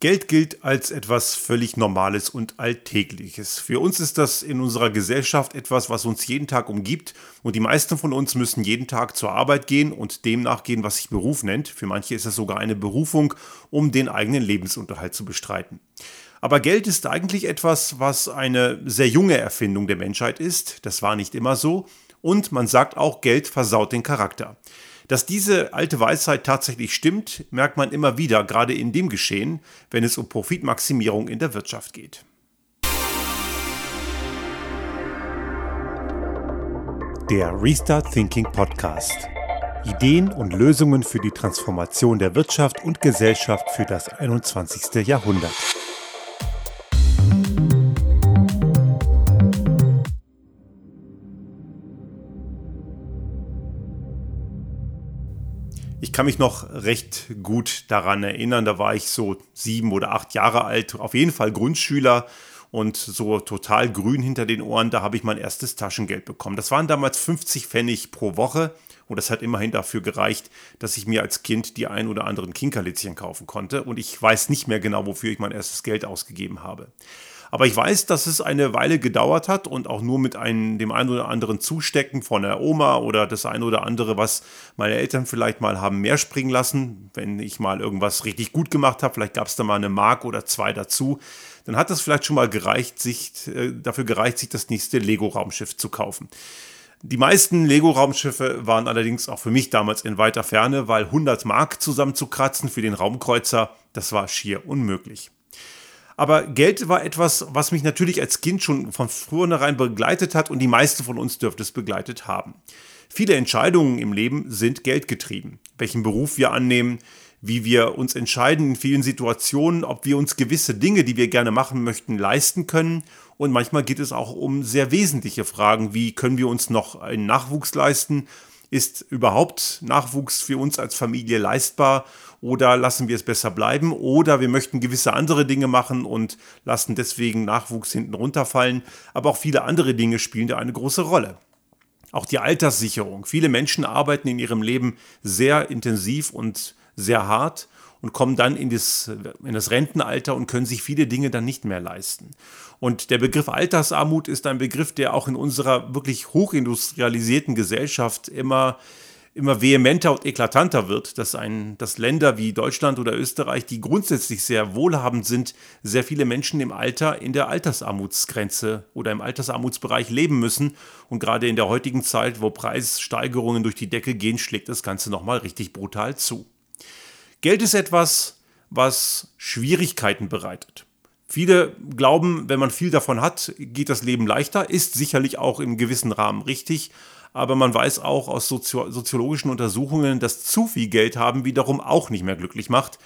Geld gilt als etwas völlig Normales und Alltägliches. Für uns ist das in unserer Gesellschaft etwas, was uns jeden Tag umgibt und die meisten von uns müssen jeden Tag zur Arbeit gehen und dem nachgehen, was sich Beruf nennt. Für manche ist es sogar eine Berufung, um den eigenen Lebensunterhalt zu bestreiten. Aber Geld ist eigentlich etwas, was eine sehr junge Erfindung der Menschheit ist. Das war nicht immer so. Und man sagt auch, Geld versaut den Charakter. Dass diese alte Weisheit tatsächlich stimmt, merkt man immer wieder, gerade in dem Geschehen, wenn es um Profitmaximierung in der Wirtschaft geht. Der Restart Thinking Podcast. Ideen und Lösungen für die Transformation der Wirtschaft und Gesellschaft für das 21. Jahrhundert. Ich kann mich noch recht gut daran erinnern, da war ich so sieben oder acht Jahre alt, auf jeden Fall Grundschüler und so total grün hinter den Ohren, da habe ich mein erstes Taschengeld bekommen. Das waren damals 50 Pfennig pro Woche und das hat immerhin dafür gereicht, dass ich mir als Kind die ein oder anderen Kinkerlitzchen kaufen konnte und ich weiß nicht mehr genau, wofür ich mein erstes Geld ausgegeben habe. Aber ich weiß, dass es eine Weile gedauert hat und auch nur mit einem, dem einen oder anderen Zustecken von der Oma oder das eine oder andere, was meine Eltern vielleicht mal haben mehr springen lassen, wenn ich mal irgendwas richtig gut gemacht habe, vielleicht gab es da mal eine Mark oder zwei dazu, dann hat das vielleicht schon mal gereicht, sich, äh, dafür gereicht, sich das nächste Lego-Raumschiff zu kaufen. Die meisten Lego-Raumschiffe waren allerdings auch für mich damals in weiter Ferne, weil 100 Mark zusammenzukratzen für den Raumkreuzer, das war schier unmöglich. Aber Geld war etwas, was mich natürlich als Kind schon von vornherein begleitet hat und die meisten von uns dürfte es begleitet haben. Viele Entscheidungen im Leben sind geldgetrieben. Welchen Beruf wir annehmen, wie wir uns entscheiden in vielen Situationen, ob wir uns gewisse Dinge, die wir gerne machen möchten, leisten können. Und manchmal geht es auch um sehr wesentliche Fragen, wie können wir uns noch einen Nachwuchs leisten ist überhaupt Nachwuchs für uns als Familie leistbar oder lassen wir es besser bleiben oder wir möchten gewisse andere Dinge machen und lassen deswegen Nachwuchs hinten runterfallen. Aber auch viele andere Dinge spielen da eine große Rolle. Auch die Alterssicherung. Viele Menschen arbeiten in ihrem Leben sehr intensiv und sehr hart und kommen dann in das, in das Rentenalter und können sich viele Dinge dann nicht mehr leisten. Und der Begriff Altersarmut ist ein Begriff, der auch in unserer wirklich hochindustrialisierten Gesellschaft immer immer vehementer und eklatanter wird, dass, ein, dass Länder wie Deutschland oder Österreich, die grundsätzlich sehr wohlhabend sind, sehr viele Menschen im Alter in der Altersarmutsgrenze oder im Altersarmutsbereich leben müssen. Und gerade in der heutigen Zeit, wo Preissteigerungen durch die Decke gehen, schlägt das Ganze nochmal richtig brutal zu. Geld ist etwas, was Schwierigkeiten bereitet. Viele glauben, wenn man viel davon hat, geht das Leben leichter, ist sicherlich auch im gewissen Rahmen richtig, aber man weiß auch aus sozio soziologischen Untersuchungen, dass zu viel Geld haben wiederum auch nicht mehr glücklich macht.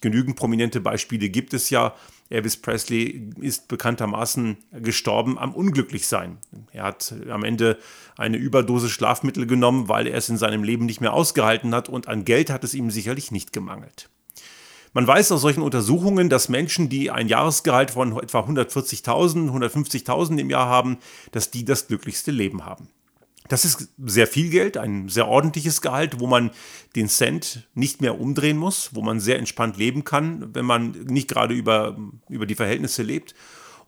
Genügend prominente Beispiele gibt es ja. Elvis Presley ist bekanntermaßen gestorben am Unglücklichsein. Er hat am Ende eine Überdose Schlafmittel genommen, weil er es in seinem Leben nicht mehr ausgehalten hat und an Geld hat es ihm sicherlich nicht gemangelt. Man weiß aus solchen Untersuchungen, dass Menschen, die ein Jahresgehalt von etwa 140.000, 150.000 im Jahr haben, dass die das glücklichste Leben haben. Das ist sehr viel Geld, ein sehr ordentliches Gehalt, wo man den Cent nicht mehr umdrehen muss, wo man sehr entspannt leben kann, wenn man nicht gerade über, über die Verhältnisse lebt.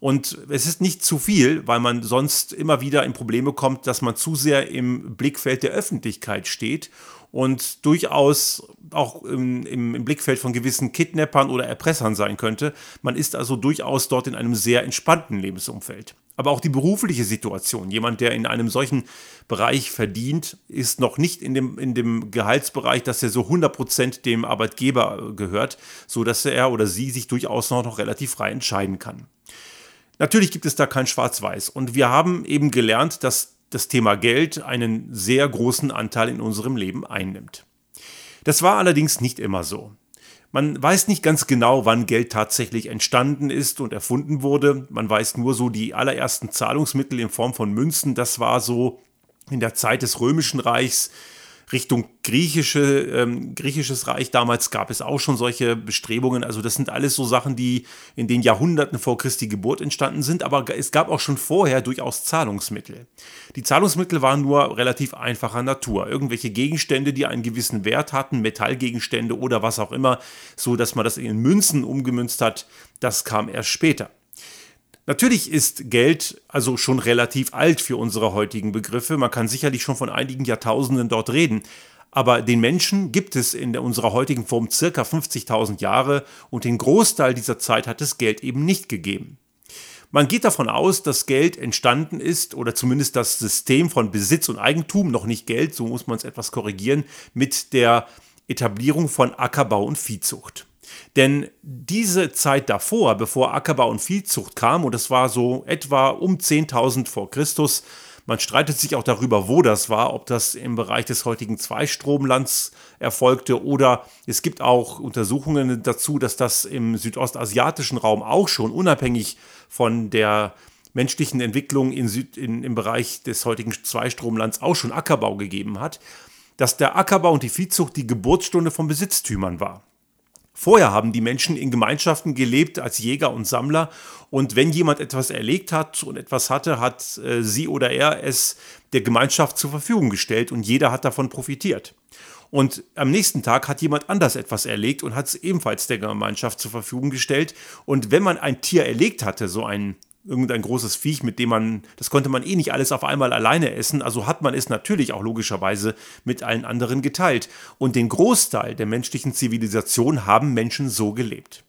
Und es ist nicht zu viel, weil man sonst immer wieder in Probleme kommt, dass man zu sehr im Blickfeld der Öffentlichkeit steht und durchaus auch im, im, Blickfeld von gewissen Kidnappern oder Erpressern sein könnte. Man ist also durchaus dort in einem sehr entspannten Lebensumfeld. Aber auch die berufliche Situation. Jemand, der in einem solchen Bereich verdient, ist noch nicht in dem, in dem Gehaltsbereich, dass er so 100% dem Arbeitgeber gehört, sodass er oder sie sich durchaus noch, noch relativ frei entscheiden kann. Natürlich gibt es da kein Schwarz-Weiß. Und wir haben eben gelernt, dass das Thema Geld einen sehr großen Anteil in unserem Leben einnimmt. Das war allerdings nicht immer so. Man weiß nicht ganz genau, wann Geld tatsächlich entstanden ist und erfunden wurde. Man weiß nur so die allerersten Zahlungsmittel in Form von Münzen. Das war so in der Zeit des Römischen Reichs Richtung griechische, ähm, griechisches Reich damals gab es auch schon solche Bestrebungen. Also das sind alles so Sachen, die in den Jahrhunderten vor Christi Geburt entstanden sind. Aber es gab auch schon vorher durchaus Zahlungsmittel. Die Zahlungsmittel waren nur relativ einfacher Natur. Irgendwelche Gegenstände, die einen gewissen Wert hatten, Metallgegenstände oder was auch immer, so dass man das in Münzen umgemünzt hat, das kam erst später. Natürlich ist Geld also schon relativ alt für unsere heutigen Begriffe. Man kann sicherlich schon von einigen Jahrtausenden dort reden. Aber den Menschen gibt es in unserer heutigen Form circa 50.000 Jahre und den Großteil dieser Zeit hat es Geld eben nicht gegeben. Man geht davon aus, dass Geld entstanden ist oder zumindest das System von Besitz und Eigentum, noch nicht Geld, so muss man es etwas korrigieren, mit der Etablierung von Ackerbau und Viehzucht. Denn diese Zeit davor, bevor Ackerbau und Viehzucht kam, und das war so etwa um 10.000 vor Christus, man streitet sich auch darüber, wo das war, ob das im Bereich des heutigen Zweistromlands erfolgte oder es gibt auch Untersuchungen dazu, dass das im südostasiatischen Raum auch schon unabhängig von der menschlichen Entwicklung in Süd, in, im Bereich des heutigen Zweistromlands auch schon Ackerbau gegeben hat, dass der Ackerbau und die Viehzucht die Geburtsstunde von Besitztümern war. Vorher haben die Menschen in Gemeinschaften gelebt als Jäger und Sammler und wenn jemand etwas erlegt hat und etwas hatte, hat äh, sie oder er es der Gemeinschaft zur Verfügung gestellt und jeder hat davon profitiert. Und am nächsten Tag hat jemand anders etwas erlegt und hat es ebenfalls der Gemeinschaft zur Verfügung gestellt. Und wenn man ein Tier erlegt hatte, so ein irgendein großes Viech, mit dem man, das konnte man eh nicht alles auf einmal alleine essen, also hat man es natürlich auch logischerweise mit allen anderen geteilt. Und den Großteil der menschlichen Zivilisation haben Menschen so gelebt.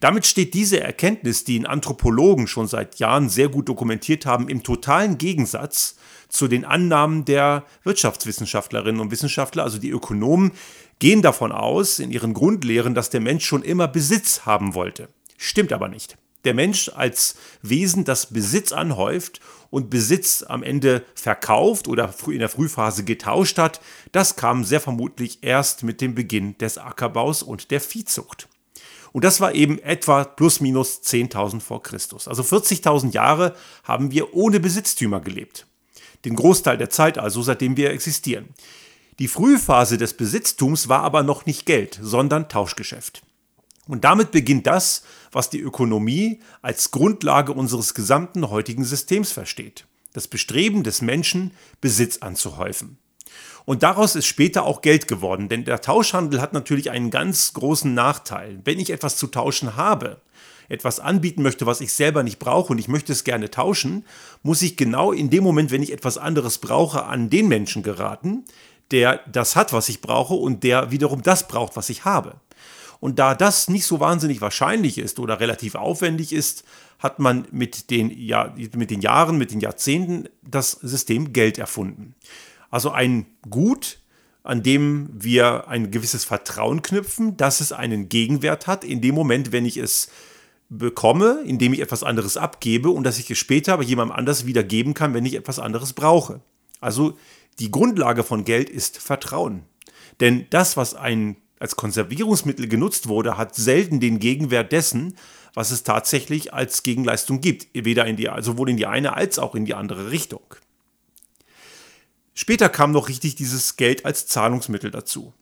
Damit steht diese Erkenntnis, die in Anthropologen schon seit Jahren sehr gut dokumentiert haben, im totalen Gegensatz zu den Annahmen der Wirtschaftswissenschaftlerinnen und Wissenschaftler, also die Ökonomen, gehen davon aus, in ihren Grundlehren, dass der Mensch schon immer Besitz haben wollte. Stimmt aber nicht der Mensch als Wesen, das Besitz anhäuft und Besitz am Ende verkauft oder in der Frühphase getauscht hat, das kam sehr vermutlich erst mit dem Beginn des Ackerbaus und der Viehzucht. Und das war eben etwa plus minus 10.000 vor Christus. Also 40.000 Jahre haben wir ohne Besitztümer gelebt. Den Großteil der Zeit also, seitdem wir existieren. Die Frühphase des Besitztums war aber noch nicht Geld, sondern Tauschgeschäft. Und damit beginnt das, was die Ökonomie als Grundlage unseres gesamten heutigen Systems versteht. Das Bestreben des Menschen, Besitz anzuhäufen. Und daraus ist später auch Geld geworden, denn der Tauschhandel hat natürlich einen ganz großen Nachteil. Wenn ich etwas zu tauschen habe, etwas anbieten möchte, was ich selber nicht brauche und ich möchte es gerne tauschen, muss ich genau in dem Moment, wenn ich etwas anderes brauche, an den Menschen geraten, der das hat, was ich brauche und der wiederum das braucht, was ich habe. Und da das nicht so wahnsinnig wahrscheinlich ist oder relativ aufwendig ist, hat man mit den, ja, mit den Jahren, mit den Jahrzehnten das System Geld erfunden. Also ein Gut, an dem wir ein gewisses Vertrauen knüpfen, dass es einen Gegenwert hat, in dem Moment, wenn ich es bekomme, indem ich etwas anderes abgebe und dass ich es später aber jemandem anders wieder geben kann, wenn ich etwas anderes brauche. Also die Grundlage von Geld ist Vertrauen. Denn das, was ein als Konservierungsmittel genutzt wurde, hat selten den Gegenwert dessen, was es tatsächlich als Gegenleistung gibt, weder in die, sowohl in die eine als auch in die andere Richtung. Später kam noch richtig dieses Geld als Zahlungsmittel dazu.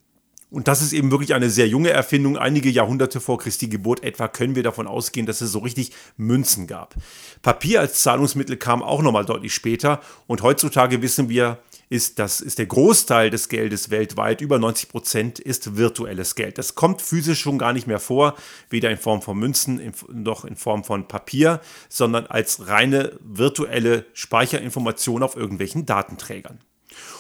Und das ist eben wirklich eine sehr junge Erfindung. Einige Jahrhunderte vor Christi Geburt etwa können wir davon ausgehen, dass es so richtig Münzen gab. Papier als Zahlungsmittel kam auch nochmal deutlich später. Und heutzutage wissen wir, ist, das ist der Großteil des Geldes weltweit, über 90 Prozent ist virtuelles Geld. Das kommt physisch schon gar nicht mehr vor, weder in Form von Münzen noch in Form von Papier, sondern als reine virtuelle Speicherinformation auf irgendwelchen Datenträgern.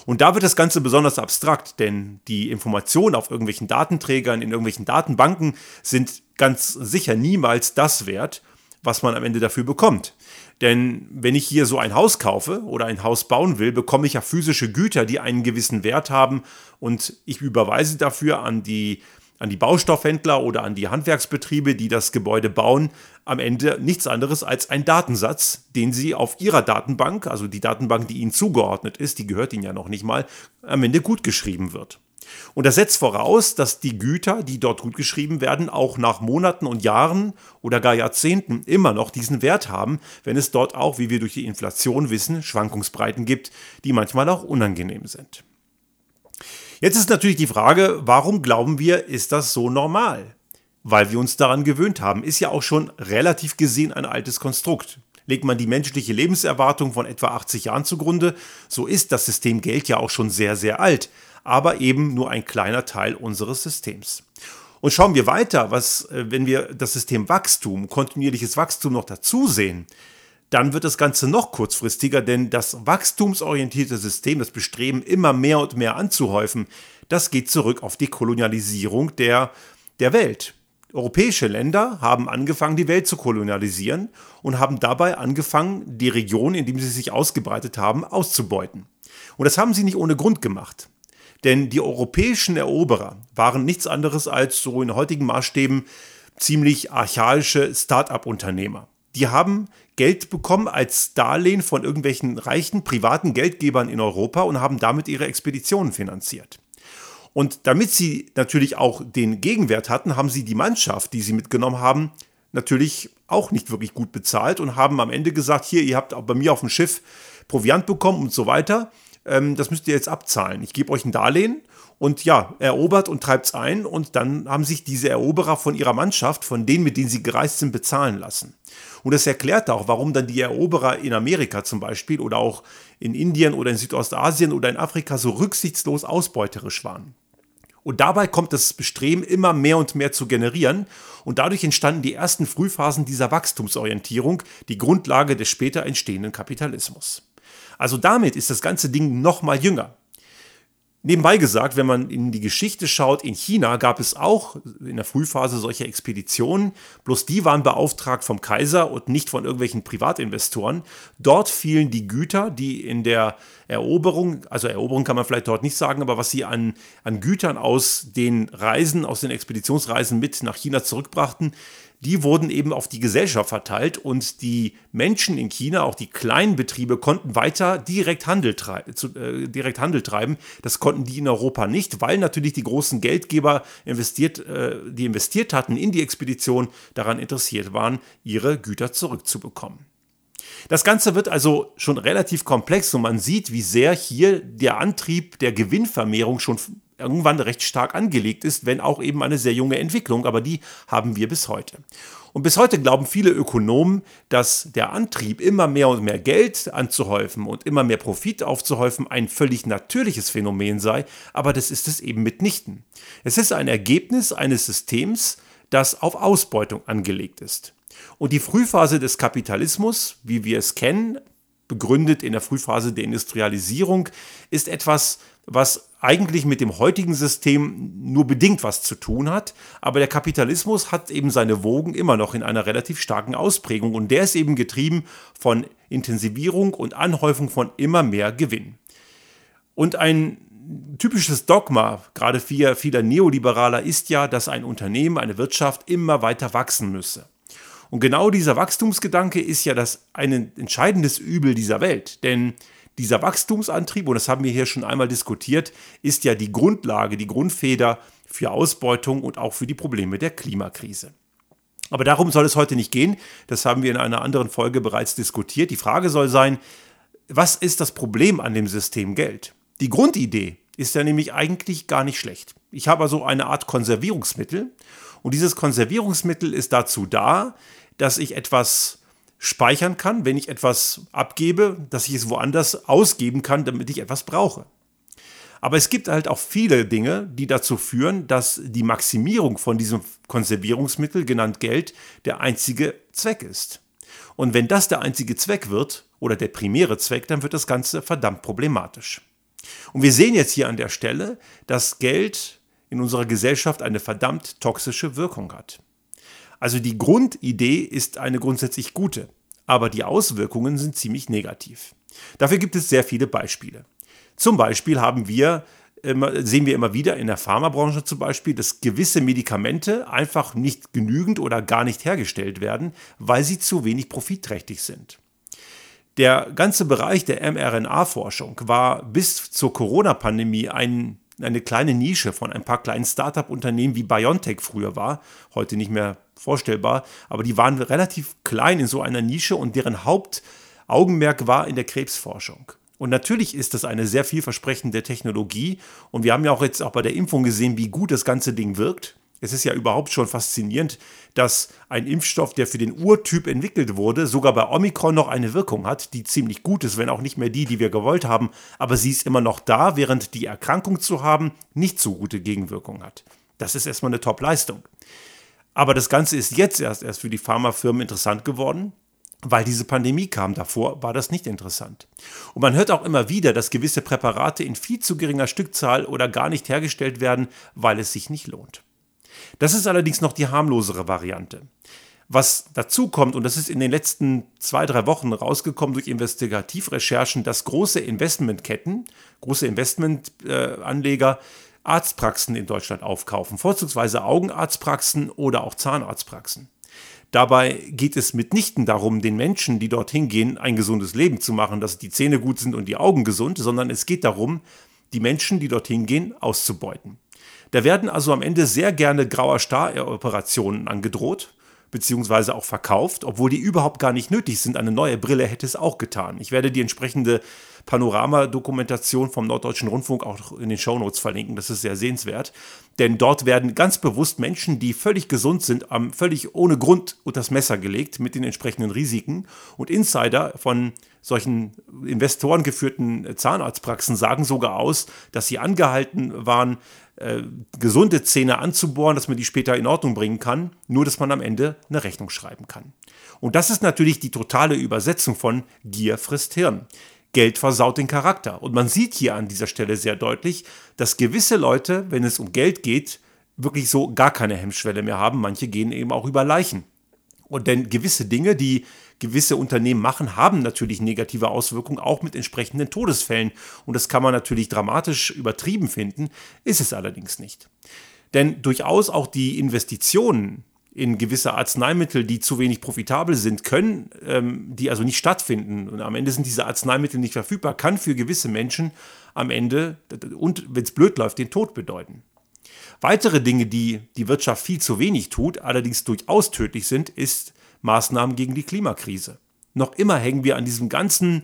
Und da wird das Ganze besonders abstrakt, denn die Informationen auf irgendwelchen Datenträgern, in irgendwelchen Datenbanken sind ganz sicher niemals das wert, was man am Ende dafür bekommt. Denn wenn ich hier so ein Haus kaufe oder ein Haus bauen will, bekomme ich ja physische Güter, die einen gewissen Wert haben und ich überweise dafür an die, an die Baustoffhändler oder an die Handwerksbetriebe, die das Gebäude bauen, am Ende nichts anderes als ein Datensatz, den sie auf ihrer Datenbank, also die Datenbank, die ihnen zugeordnet ist, die gehört ihnen ja noch nicht mal, am Ende gut geschrieben wird. Und das setzt voraus, dass die Güter, die dort gut geschrieben werden, auch nach Monaten und Jahren oder gar Jahrzehnten immer noch diesen Wert haben, wenn es dort auch, wie wir durch die Inflation wissen, Schwankungsbreiten gibt, die manchmal auch unangenehm sind. Jetzt ist natürlich die Frage, warum glauben wir, ist das so normal? Weil wir uns daran gewöhnt haben. Ist ja auch schon relativ gesehen ein altes Konstrukt. Legt man die menschliche Lebenserwartung von etwa 80 Jahren zugrunde, so ist das System Geld ja auch schon sehr, sehr alt, aber eben nur ein kleiner Teil unseres Systems. Und schauen wir weiter, was, äh, wenn wir das System Wachstum, kontinuierliches Wachstum noch dazu sehen, dann wird das Ganze noch kurzfristiger, denn das wachstumsorientierte System, das Bestreben, immer mehr und mehr anzuhäufen, das geht zurück auf die Kolonialisierung der, der Welt. Europäische Länder haben angefangen, die Welt zu kolonialisieren und haben dabei angefangen, die Region, in dem sie sich ausgebreitet haben, auszubeuten. Und das haben sie nicht ohne Grund gemacht. Denn die europäischen Eroberer waren nichts anderes als so in heutigen Maßstäben ziemlich archaische Start-up-Unternehmer. Die haben Geld bekommen als Darlehen von irgendwelchen reichen privaten Geldgebern in Europa und haben damit ihre Expeditionen finanziert. Und damit sie natürlich auch den Gegenwert hatten, haben sie die Mannschaft, die sie mitgenommen haben, natürlich auch nicht wirklich gut bezahlt und haben am Ende gesagt, hier, ihr habt auch bei mir auf dem Schiff Proviant bekommen und so weiter. Ähm, das müsst ihr jetzt abzahlen. Ich gebe euch ein Darlehen und ja, erobert und treibt es ein und dann haben sich diese Eroberer von ihrer Mannschaft, von denen, mit denen sie gereist sind, bezahlen lassen. Und das erklärt auch, warum dann die Eroberer in Amerika zum Beispiel oder auch in Indien oder in Südostasien oder in Afrika so rücksichtslos ausbeuterisch waren. Und dabei kommt das Bestreben immer mehr und mehr zu generieren. Und dadurch entstanden die ersten Frühphasen dieser Wachstumsorientierung, die Grundlage des später entstehenden Kapitalismus. Also damit ist das ganze Ding noch mal jünger. Nebenbei gesagt, wenn man in die Geschichte schaut, in China gab es auch in der Frühphase solche Expeditionen, bloß die waren beauftragt vom Kaiser und nicht von irgendwelchen Privatinvestoren. Dort fielen die Güter, die in der Eroberung, also Eroberung kann man vielleicht dort nicht sagen, aber was sie an, an Gütern aus den Reisen, aus den Expeditionsreisen mit nach China zurückbrachten, die wurden eben auf die Gesellschaft verteilt und die Menschen in China, auch die kleinen Betriebe, konnten weiter direkt Handel, äh, direkt Handel treiben. Das konnten die in Europa nicht, weil natürlich die großen Geldgeber investiert, äh, die investiert hatten in die Expedition, daran interessiert waren, ihre Güter zurückzubekommen. Das Ganze wird also schon relativ komplex und man sieht, wie sehr hier der Antrieb der Gewinnvermehrung schon irgendwann recht stark angelegt ist, wenn auch eben eine sehr junge Entwicklung, aber die haben wir bis heute. Und bis heute glauben viele Ökonomen, dass der Antrieb, immer mehr und mehr Geld anzuhäufen und immer mehr Profit aufzuhäufen, ein völlig natürliches Phänomen sei, aber das ist es eben mitnichten. Es ist ein Ergebnis eines Systems, das auf Ausbeutung angelegt ist. Und die Frühphase des Kapitalismus, wie wir es kennen, begründet in der Frühphase der Industrialisierung, ist etwas, was eigentlich mit dem heutigen System nur bedingt was zu tun hat. Aber der Kapitalismus hat eben seine Wogen immer noch in einer relativ starken Ausprägung und der ist eben getrieben von Intensivierung und Anhäufung von immer mehr Gewinn. Und ein typisches Dogma, gerade vieler, vieler Neoliberaler, ist ja, dass ein Unternehmen, eine Wirtschaft immer weiter wachsen müsse. Und genau dieser Wachstumsgedanke ist ja das ein entscheidendes Übel dieser Welt. Denn dieser Wachstumsantrieb, und das haben wir hier schon einmal diskutiert, ist ja die Grundlage, die Grundfeder für Ausbeutung und auch für die Probleme der Klimakrise. Aber darum soll es heute nicht gehen. Das haben wir in einer anderen Folge bereits diskutiert. Die Frage soll sein, was ist das Problem an dem System Geld? Die Grundidee ist ja nämlich eigentlich gar nicht schlecht. Ich habe also eine Art Konservierungsmittel und dieses Konservierungsmittel ist dazu da, dass ich etwas speichern kann, wenn ich etwas abgebe, dass ich es woanders ausgeben kann, damit ich etwas brauche. Aber es gibt halt auch viele Dinge, die dazu führen, dass die Maximierung von diesem Konservierungsmittel, genannt Geld, der einzige Zweck ist. Und wenn das der einzige Zweck wird, oder der primäre Zweck, dann wird das Ganze verdammt problematisch. Und wir sehen jetzt hier an der Stelle, dass Geld in unserer Gesellschaft eine verdammt toxische Wirkung hat. Also die Grundidee ist eine grundsätzlich gute, aber die Auswirkungen sind ziemlich negativ. Dafür gibt es sehr viele Beispiele. Zum Beispiel haben wir sehen wir immer wieder in der Pharmabranche zum Beispiel, dass gewisse Medikamente einfach nicht genügend oder gar nicht hergestellt werden, weil sie zu wenig profitträchtig sind. Der ganze Bereich der mRNA-Forschung war bis zur Corona-Pandemie ein eine kleine Nische von ein paar kleinen Startup-Unternehmen wie BioNTech früher war, heute nicht mehr vorstellbar, aber die waren relativ klein in so einer Nische und deren Hauptaugenmerk war in der Krebsforschung. Und natürlich ist das eine sehr vielversprechende Technologie. Und wir haben ja auch jetzt auch bei der Impfung gesehen, wie gut das ganze Ding wirkt. Es ist ja überhaupt schon faszinierend, dass ein Impfstoff, der für den Urtyp entwickelt wurde, sogar bei Omikron noch eine Wirkung hat, die ziemlich gut ist, wenn auch nicht mehr die, die wir gewollt haben. Aber sie ist immer noch da, während die Erkrankung zu haben nicht so gute Gegenwirkung hat. Das ist erstmal eine Top-Leistung. Aber das Ganze ist jetzt erst, erst für die Pharmafirmen interessant geworden, weil diese Pandemie kam. Davor war das nicht interessant. Und man hört auch immer wieder, dass gewisse Präparate in viel zu geringer Stückzahl oder gar nicht hergestellt werden, weil es sich nicht lohnt. Das ist allerdings noch die harmlosere Variante. Was dazu kommt, und das ist in den letzten zwei, drei Wochen rausgekommen durch Investigativrecherchen, dass große Investmentketten, große Investmentanleger Arztpraxen in Deutschland aufkaufen, vorzugsweise Augenarztpraxen oder auch Zahnarztpraxen. Dabei geht es mitnichten darum, den Menschen, die dorthin gehen, ein gesundes Leben zu machen, dass die Zähne gut sind und die Augen gesund, sondern es geht darum, die Menschen, die dorthin gehen, auszubeuten. Da werden also am Ende sehr gerne grauer Star-Operationen angedroht, beziehungsweise auch verkauft, obwohl die überhaupt gar nicht nötig sind. Eine neue Brille hätte es auch getan. Ich werde die entsprechende Panorama-Dokumentation vom Norddeutschen Rundfunk auch in den Shownotes verlinken. Das ist sehr sehenswert. Denn dort werden ganz bewusst Menschen, die völlig gesund sind, völlig ohne Grund unter das Messer gelegt mit den entsprechenden Risiken. Und Insider von solchen investorengeführten Zahnarztpraxen sagen sogar aus, dass sie angehalten waren, äh, gesunde Zähne anzubohren, dass man die später in Ordnung bringen kann, nur dass man am Ende eine Rechnung schreiben kann. Und das ist natürlich die totale Übersetzung von Gier frisst Hirn. Geld versaut den Charakter. Und man sieht hier an dieser Stelle sehr deutlich, dass gewisse Leute, wenn es um Geld geht, wirklich so gar keine Hemmschwelle mehr haben. Manche gehen eben auch über Leichen. Und denn gewisse Dinge, die gewisse Unternehmen machen, haben natürlich negative Auswirkungen, auch mit entsprechenden Todesfällen. Und das kann man natürlich dramatisch übertrieben finden, ist es allerdings nicht. Denn durchaus auch die Investitionen in gewisse Arzneimittel, die zu wenig profitabel sind, können, ähm, die also nicht stattfinden. Und am Ende sind diese Arzneimittel nicht verfügbar, kann für gewisse Menschen am Ende, und wenn es blöd läuft, den Tod bedeuten. Weitere Dinge, die die Wirtschaft viel zu wenig tut, allerdings durchaus tödlich sind, ist Maßnahmen gegen die Klimakrise. Noch immer hängen wir an diesem ganzen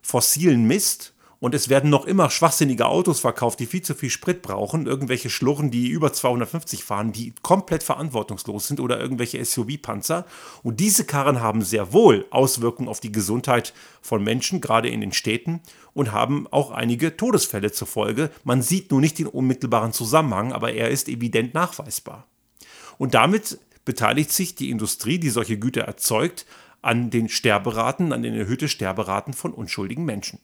fossilen Mist und es werden noch immer schwachsinnige Autos verkauft, die viel zu viel Sprit brauchen, irgendwelche Schlurren, die über 250 fahren, die komplett verantwortungslos sind oder irgendwelche SUV-Panzer. Und diese Karren haben sehr wohl Auswirkungen auf die Gesundheit von Menschen, gerade in den Städten, und haben auch einige Todesfälle zur Folge. Man sieht nur nicht den unmittelbaren Zusammenhang, aber er ist evident nachweisbar. Und damit beteiligt sich die Industrie, die solche Güter erzeugt, an den Sterberaten, an den erhöhten Sterberaten von unschuldigen Menschen.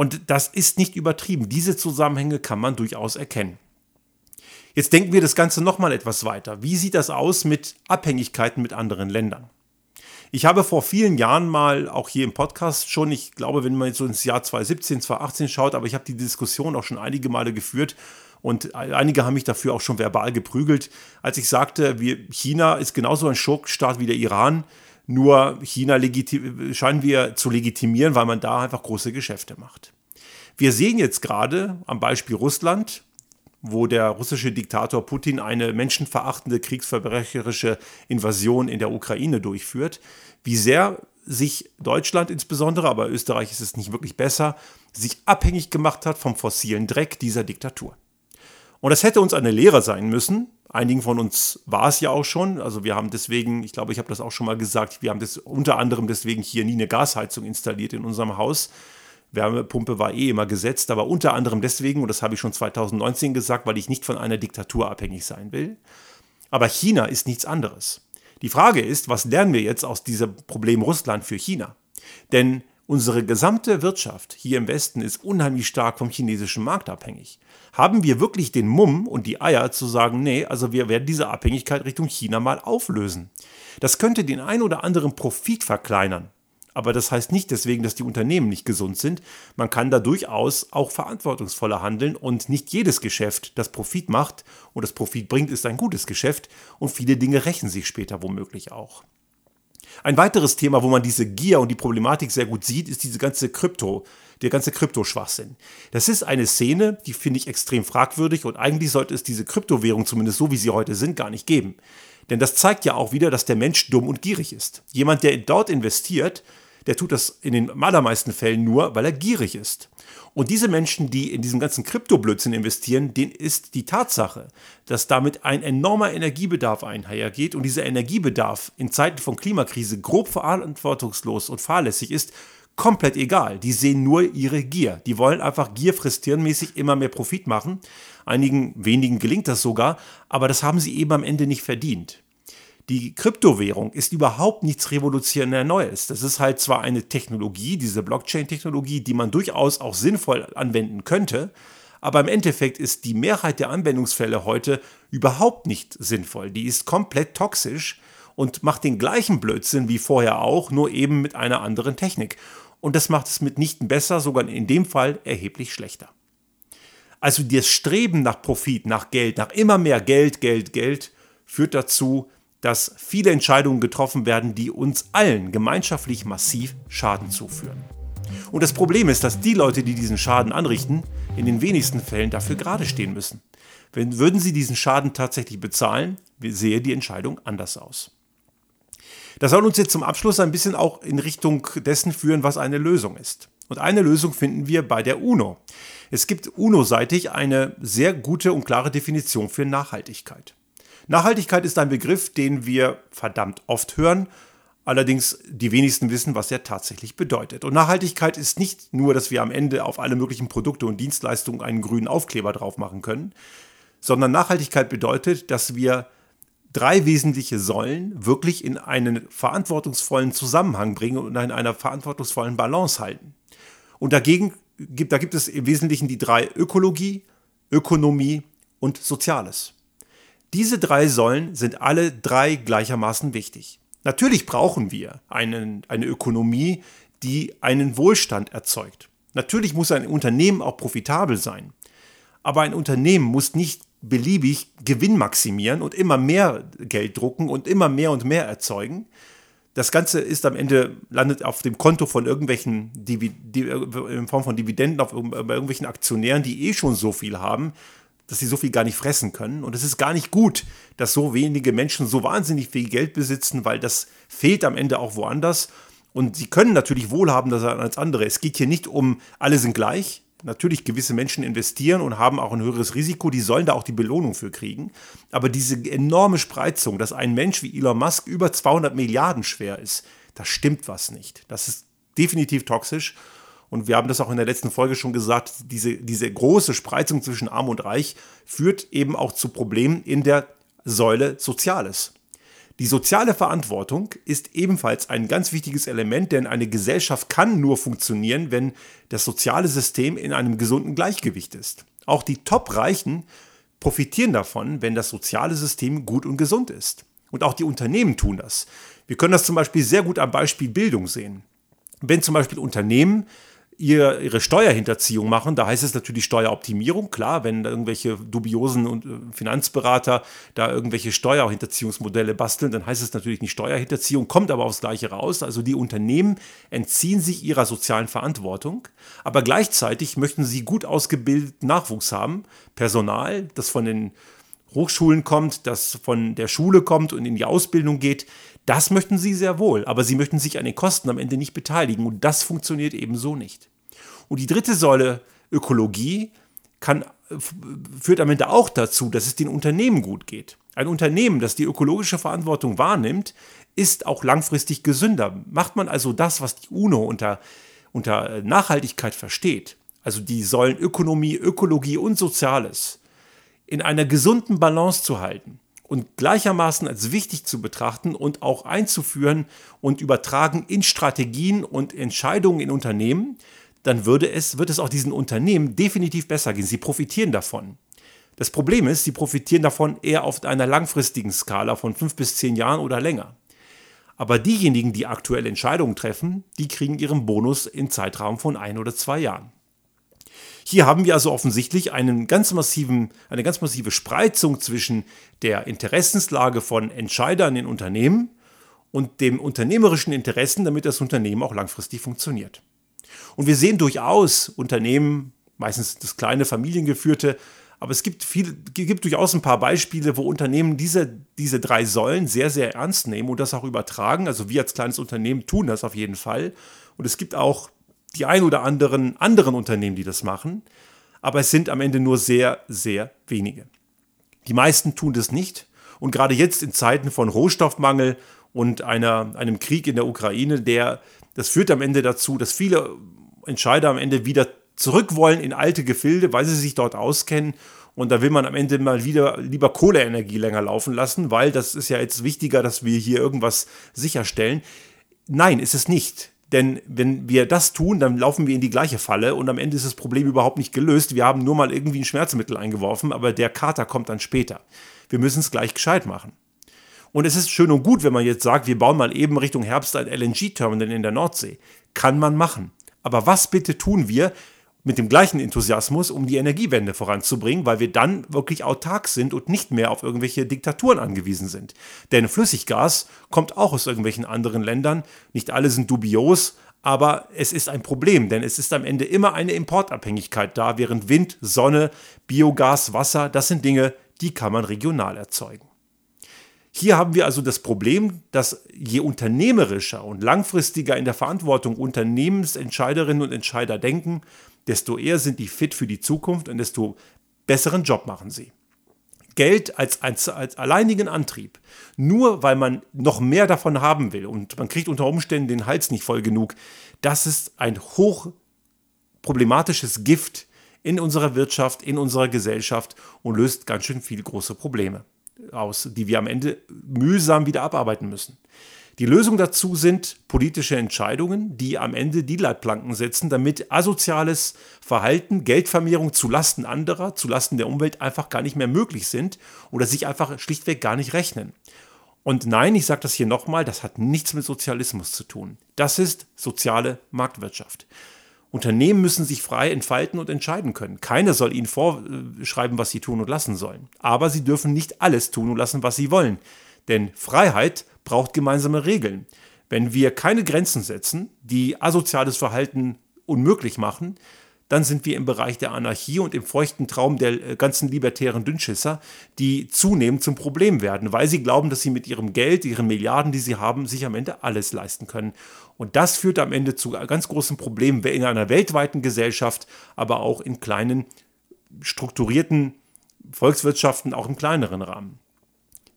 Und das ist nicht übertrieben. Diese Zusammenhänge kann man durchaus erkennen. Jetzt denken wir das Ganze nochmal etwas weiter. Wie sieht das aus mit Abhängigkeiten mit anderen Ländern? Ich habe vor vielen Jahren mal auch hier im Podcast schon, ich glaube, wenn man jetzt so ins Jahr 2017, 2018 schaut, aber ich habe die Diskussion auch schon einige Male geführt und einige haben mich dafür auch schon verbal geprügelt, als ich sagte, wir, China ist genauso ein Schurkstaat wie der Iran. Nur China scheinen wir zu legitimieren, weil man da einfach große Geschäfte macht. Wir sehen jetzt gerade am Beispiel Russland, wo der russische Diktator Putin eine menschenverachtende kriegsverbrecherische Invasion in der Ukraine durchführt, wie sehr sich Deutschland insbesondere, aber Österreich ist es nicht wirklich besser, sich abhängig gemacht hat vom fossilen Dreck dieser Diktatur. Und das hätte uns eine Lehre sein müssen, Einigen von uns war es ja auch schon. Also wir haben deswegen, ich glaube, ich habe das auch schon mal gesagt, wir haben das unter anderem deswegen hier nie eine Gasheizung installiert in unserem Haus. Wärmepumpe war eh immer gesetzt, aber unter anderem deswegen, und das habe ich schon 2019 gesagt, weil ich nicht von einer Diktatur abhängig sein will. Aber China ist nichts anderes. Die Frage ist, was lernen wir jetzt aus diesem Problem Russland für China? Denn Unsere gesamte Wirtschaft hier im Westen ist unheimlich stark vom chinesischen Markt abhängig. Haben wir wirklich den Mumm und die Eier zu sagen, nee, also wir werden diese Abhängigkeit Richtung China mal auflösen? Das könnte den ein oder anderen Profit verkleinern. Aber das heißt nicht deswegen, dass die Unternehmen nicht gesund sind. Man kann da durchaus auch verantwortungsvoller handeln und nicht jedes Geschäft, das Profit macht und das Profit bringt, ist ein gutes Geschäft und viele Dinge rächen sich später womöglich auch. Ein weiteres Thema, wo man diese Gier und die Problematik sehr gut sieht, ist diese ganze Krypto, der ganze Kryptoschwachsinn. Das ist eine Szene, die finde ich extrem fragwürdig und eigentlich sollte es diese Kryptowährung, zumindest so wie sie heute sind, gar nicht geben. Denn das zeigt ja auch wieder, dass der Mensch dumm und gierig ist. Jemand, der dort investiert, der tut das in den allermeisten Fällen nur, weil er gierig ist. Und diese Menschen, die in diesem ganzen Kryptoblödsinn investieren, denen ist die Tatsache, dass damit ein enormer Energiebedarf einhergeht und dieser Energiebedarf in Zeiten von Klimakrise grob verantwortungslos und fahrlässig ist, komplett egal. Die sehen nur ihre Gier. Die wollen einfach Gier frisst hirnmäßig immer mehr Profit machen. Einigen wenigen gelingt das sogar, aber das haben sie eben am Ende nicht verdient. Die Kryptowährung ist überhaupt nichts revolutionär Neues. Das ist halt zwar eine Technologie, diese Blockchain-Technologie, die man durchaus auch sinnvoll anwenden könnte, aber im Endeffekt ist die Mehrheit der Anwendungsfälle heute überhaupt nicht sinnvoll. Die ist komplett toxisch und macht den gleichen Blödsinn wie vorher auch, nur eben mit einer anderen Technik. Und das macht es mitnichten besser, sogar in dem Fall erheblich schlechter. Also das Streben nach Profit, nach Geld, nach immer mehr Geld, Geld, Geld führt dazu, dass viele Entscheidungen getroffen werden, die uns allen gemeinschaftlich massiv Schaden zuführen. Und das Problem ist, dass die Leute, die diesen Schaden anrichten, in den wenigsten Fällen dafür gerade stehen müssen. Wenn, würden sie diesen Schaden tatsächlich bezahlen, sähe die Entscheidung anders aus. Das soll uns jetzt zum Abschluss ein bisschen auch in Richtung dessen führen, was eine Lösung ist. Und eine Lösung finden wir bei der UNO. Es gibt UNO-seitig eine sehr gute und klare Definition für Nachhaltigkeit. Nachhaltigkeit ist ein Begriff, den wir verdammt oft hören, allerdings die wenigsten wissen, was er tatsächlich bedeutet. Und Nachhaltigkeit ist nicht nur, dass wir am Ende auf alle möglichen Produkte und Dienstleistungen einen grünen Aufkleber drauf machen können, sondern Nachhaltigkeit bedeutet, dass wir drei wesentliche Säulen wirklich in einen verantwortungsvollen Zusammenhang bringen und in einer verantwortungsvollen Balance halten. Und dagegen gibt, da gibt es im Wesentlichen die drei Ökologie, Ökonomie und Soziales. Diese drei Säulen sind alle drei gleichermaßen wichtig. Natürlich brauchen wir einen, eine Ökonomie, die einen Wohlstand erzeugt. Natürlich muss ein Unternehmen auch profitabel sein. Aber ein Unternehmen muss nicht beliebig Gewinn maximieren und immer mehr Geld drucken und immer mehr und mehr erzeugen. Das Ganze ist am Ende, landet auf dem Konto von irgendwelchen, Divi in Form von Dividenden auf, bei irgendwelchen Aktionären, die eh schon so viel haben, dass sie so viel gar nicht fressen können. Und es ist gar nicht gut, dass so wenige Menschen so wahnsinnig viel Geld besitzen, weil das fehlt am Ende auch woanders. Und sie können natürlich wohlhabender sein als andere. Es geht hier nicht um, alle sind gleich. Natürlich gewisse Menschen investieren und haben auch ein höheres Risiko, die sollen da auch die Belohnung für kriegen. Aber diese enorme Spreizung, dass ein Mensch wie Elon Musk über 200 Milliarden schwer ist, da stimmt was nicht. Das ist definitiv toxisch. Und wir haben das auch in der letzten Folge schon gesagt, diese, diese große Spreizung zwischen Arm und Reich führt eben auch zu Problemen in der Säule Soziales. Die soziale Verantwortung ist ebenfalls ein ganz wichtiges Element, denn eine Gesellschaft kann nur funktionieren, wenn das soziale System in einem gesunden Gleichgewicht ist. Auch die Top-Reichen profitieren davon, wenn das soziale System gut und gesund ist. Und auch die Unternehmen tun das. Wir können das zum Beispiel sehr gut am Beispiel Bildung sehen. Wenn zum Beispiel Unternehmen ihr, ihre Steuerhinterziehung machen. Da heißt es natürlich Steueroptimierung. Klar, wenn irgendwelche dubiosen äh, Finanzberater da irgendwelche Steuerhinterziehungsmodelle basteln, dann heißt es natürlich nicht Steuerhinterziehung, kommt aber aufs Gleiche raus. Also die Unternehmen entziehen sich ihrer sozialen Verantwortung, aber gleichzeitig möchten sie gut ausgebildeten Nachwuchs haben, Personal, das von den Hochschulen kommt, das von der Schule kommt und in die Ausbildung geht, das möchten sie sehr wohl, aber sie möchten sich an den Kosten am Ende nicht beteiligen und das funktioniert eben so nicht. Und die dritte Säule, Ökologie, kann, führt am Ende auch dazu, dass es den Unternehmen gut geht. Ein Unternehmen, das die ökologische Verantwortung wahrnimmt, ist auch langfristig gesünder. Macht man also das, was die UNO unter, unter Nachhaltigkeit versteht, also die Säulen Ökonomie, Ökologie und Soziales, in einer gesunden Balance zu halten, und gleichermaßen als wichtig zu betrachten und auch einzuführen und übertragen in Strategien und Entscheidungen in Unternehmen, dann würde es, wird es auch diesen Unternehmen definitiv besser gehen. Sie profitieren davon. Das Problem ist, sie profitieren davon eher auf einer langfristigen Skala von fünf bis zehn Jahren oder länger. Aber diejenigen, die aktuell Entscheidungen treffen, die kriegen ihren Bonus in Zeitraum von ein oder zwei Jahren. Hier haben wir also offensichtlich einen ganz massiven, eine ganz massive Spreizung zwischen der Interessenslage von Entscheidern in Unternehmen und dem unternehmerischen Interessen, damit das Unternehmen auch langfristig funktioniert. Und wir sehen durchaus Unternehmen, meistens das kleine familiengeführte, Aber es gibt, viel, gibt durchaus ein paar Beispiele, wo Unternehmen diese, diese drei Säulen sehr, sehr ernst nehmen und das auch übertragen. Also wir als kleines Unternehmen tun das auf jeden Fall. Und es gibt auch die ein oder anderen anderen Unternehmen, die das machen. Aber es sind am Ende nur sehr, sehr wenige. Die meisten tun das nicht. Und gerade jetzt in Zeiten von Rohstoffmangel und einer, einem Krieg in der Ukraine, der, das führt am Ende dazu, dass viele Entscheider am Ende wieder zurück wollen in alte Gefilde, weil sie sich dort auskennen. Und da will man am Ende mal wieder lieber Kohleenergie länger laufen lassen, weil das ist ja jetzt wichtiger, dass wir hier irgendwas sicherstellen. Nein, ist es nicht. Denn wenn wir das tun, dann laufen wir in die gleiche Falle und am Ende ist das Problem überhaupt nicht gelöst. Wir haben nur mal irgendwie ein Schmerzmittel eingeworfen, aber der Kater kommt dann später. Wir müssen es gleich gescheit machen. Und es ist schön und gut, wenn man jetzt sagt, wir bauen mal eben Richtung Herbst ein LNG-Terminal in der Nordsee. Kann man machen. Aber was bitte tun wir, mit dem gleichen Enthusiasmus, um die Energiewende voranzubringen, weil wir dann wirklich autark sind und nicht mehr auf irgendwelche Diktaturen angewiesen sind. Denn Flüssiggas kommt auch aus irgendwelchen anderen Ländern. Nicht alle sind dubios, aber es ist ein Problem, denn es ist am Ende immer eine Importabhängigkeit da, während Wind, Sonne, Biogas, Wasser, das sind Dinge, die kann man regional erzeugen. Hier haben wir also das Problem, dass je unternehmerischer und langfristiger in der Verantwortung Unternehmensentscheiderinnen und Entscheider denken, desto eher sind die fit für die Zukunft und desto besseren Job machen sie. Geld als, als, als alleinigen Antrieb, nur weil man noch mehr davon haben will und man kriegt unter Umständen den Hals nicht voll genug, das ist ein hoch problematisches Gift in unserer Wirtschaft, in unserer Gesellschaft und löst ganz schön viele große Probleme aus, die wir am Ende mühsam wieder abarbeiten müssen. Die Lösung dazu sind politische Entscheidungen, die am Ende die Leitplanken setzen, damit asoziales Verhalten, Geldvermehrung zu Lasten anderer, zu Lasten der Umwelt einfach gar nicht mehr möglich sind oder sich einfach schlichtweg gar nicht rechnen. Und nein, ich sage das hier nochmal, das hat nichts mit Sozialismus zu tun. Das ist soziale Marktwirtschaft. Unternehmen müssen sich frei entfalten und entscheiden können. Keiner soll ihnen vorschreiben, was sie tun und lassen sollen. Aber sie dürfen nicht alles tun und lassen, was sie wollen. Denn Freiheit braucht gemeinsame Regeln. Wenn wir keine Grenzen setzen, die asoziales Verhalten unmöglich machen, dann sind wir im Bereich der Anarchie und im feuchten Traum der äh, ganzen libertären Dünnschisser, die zunehmend zum Problem werden, weil sie glauben, dass sie mit ihrem Geld, ihren Milliarden, die sie haben, sich am Ende alles leisten können. Und das führt am Ende zu ganz großen Problemen in einer weltweiten Gesellschaft, aber auch in kleinen, strukturierten Volkswirtschaften, auch im kleineren Rahmen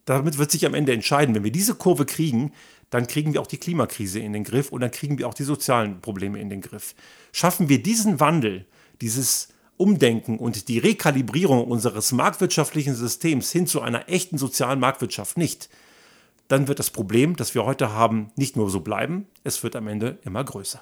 damit wird sich am Ende entscheiden, wenn wir diese Kurve kriegen, dann kriegen wir auch die Klimakrise in den Griff und dann kriegen wir auch die sozialen Probleme in den Griff. Schaffen wir diesen Wandel, dieses Umdenken und die Rekalibrierung unseres marktwirtschaftlichen Systems hin zu einer echten sozialen Marktwirtschaft nicht, dann wird das Problem, das wir heute haben, nicht nur so bleiben, es wird am Ende immer größer.